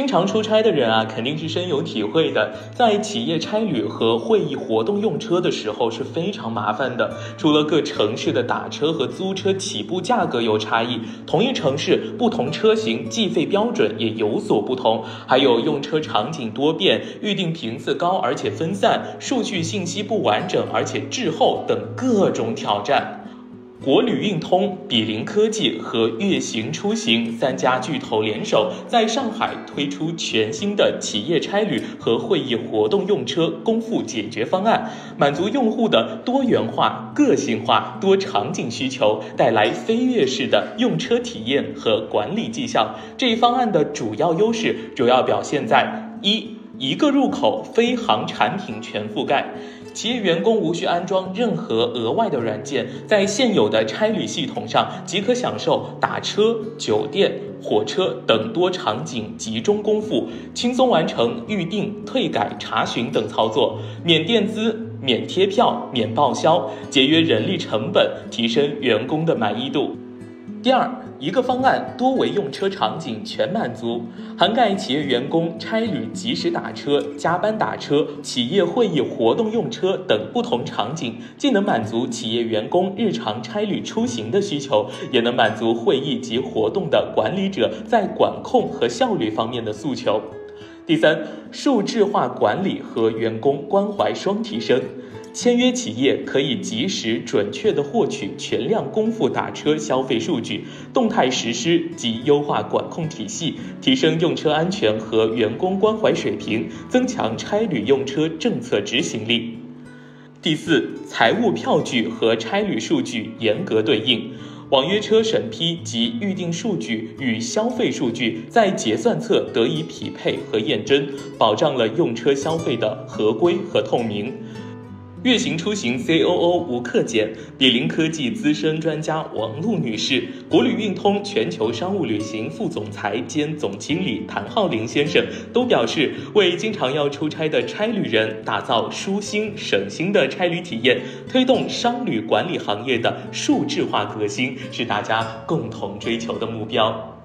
经常出差的人啊，肯定是深有体会的。在企业差旅和会议活动用车的时候是非常麻烦的。除了各城市的打车和租车起步价格有差异，同一城市不同车型计费标准也有所不同，还有用车场景多变、预订频次高而且分散、数据信息不完整而且滞后等各种挑战。国旅运通、比邻科技和悦行出行三家巨头联手，在上海推出全新的企业差旅和会议活动用车公付解决方案，满足用户的多元化、个性化、多场景需求，带来飞跃式的用车体验和管理绩效。这一方案的主要优势主要表现在一。一个入口，飞航产品全覆盖，企业员工无需安装任何额外的软件，在现有的差旅系统上即可享受打车、酒店、火车等多场景集中公付，轻松完成预订、退改、查询等操作，免垫资、免贴票、免报销，节约人力成本，提升员工的满意度。第二，一个方案多维用车场景全满足，涵盖企业员工差旅及时打车、加班打车、企业会议活动用车等不同场景，既能满足企业员工日常差旅出行的需求，也能满足会议及活动的管理者在管控和效率方面的诉求。第三，数字化管理和员工关怀双提升。签约企业可以及时准确地获取全量公付打车消费数据，动态实施及优化管控体系，提升用车安全和员工关怀水平，增强差旅用车政策执行力。第四，财务票据和差旅数据严格对应，网约车审批及预订数据与消费数据在结算侧得以匹配和验证，保障了用车消费的合规和透明。悦行出行 C.O.O 吴克俭，比邻科技资深专家王璐女士，国旅运通全球商务旅行副总裁兼总经理谭浩林先生都表示，为经常要出差的差旅人打造舒心省心的差旅体验，推动商旅管理行业的数字化革新，是大家共同追求的目标。